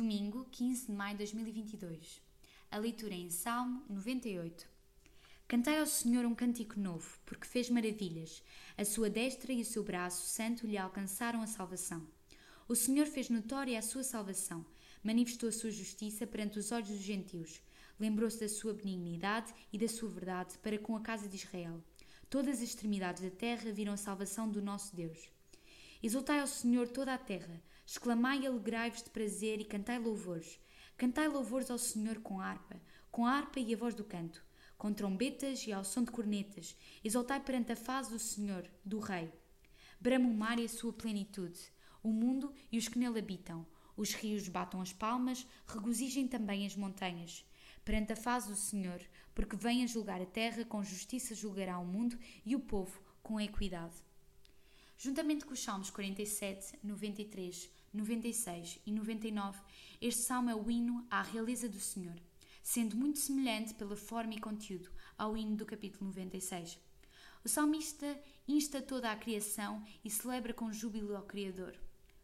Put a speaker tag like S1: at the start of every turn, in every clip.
S1: 15 de maio de 2022. A leitura é em Salmo 98. Cantai ao Senhor um cântico novo, porque fez maravilhas. A sua destra e o seu braço santo lhe alcançaram a salvação. O Senhor fez notória a sua salvação, manifestou a sua justiça perante os olhos dos gentios. Lembrou-se da sua benignidade e da sua verdade para com a casa de Israel. Todas as extremidades da terra viram a salvação do nosso Deus. Exultai ao Senhor toda a terra, exclamai e alegrai-vos de prazer e cantai louvores. Cantai louvores ao Senhor com harpa, com a harpa e a voz do canto, com trombetas e ao som de cornetas. Exultai perante a face do Senhor, do Rei. Brama o mar e a sua plenitude, o mundo e os que nele habitam. Os rios batam as palmas, regozijem também as montanhas. Perante a face do Senhor, porque vem a julgar a terra, com justiça julgará o mundo e o povo com equidade. Juntamente com os Salmos 47, 93, 96 e 99, este salmo é o hino à realeza do Senhor, sendo muito semelhante pela forma e conteúdo ao hino do capítulo 96. O salmista insta toda a criação e celebra com júbilo ao Criador,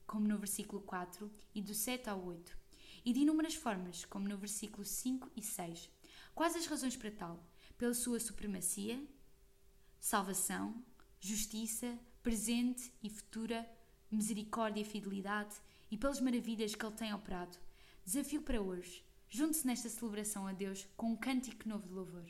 S1: como no versículo 4 e do 7 ao 8, e de inúmeras formas, como no versículo 5 e 6. Quais as razões para tal? Pela sua supremacia, salvação, justiça, presente e futura, misericórdia e fidelidade, e pelas maravilhas que Ele tem operado. Desafio para hoje: junte-se nesta celebração a Deus com um cântico novo de louvor.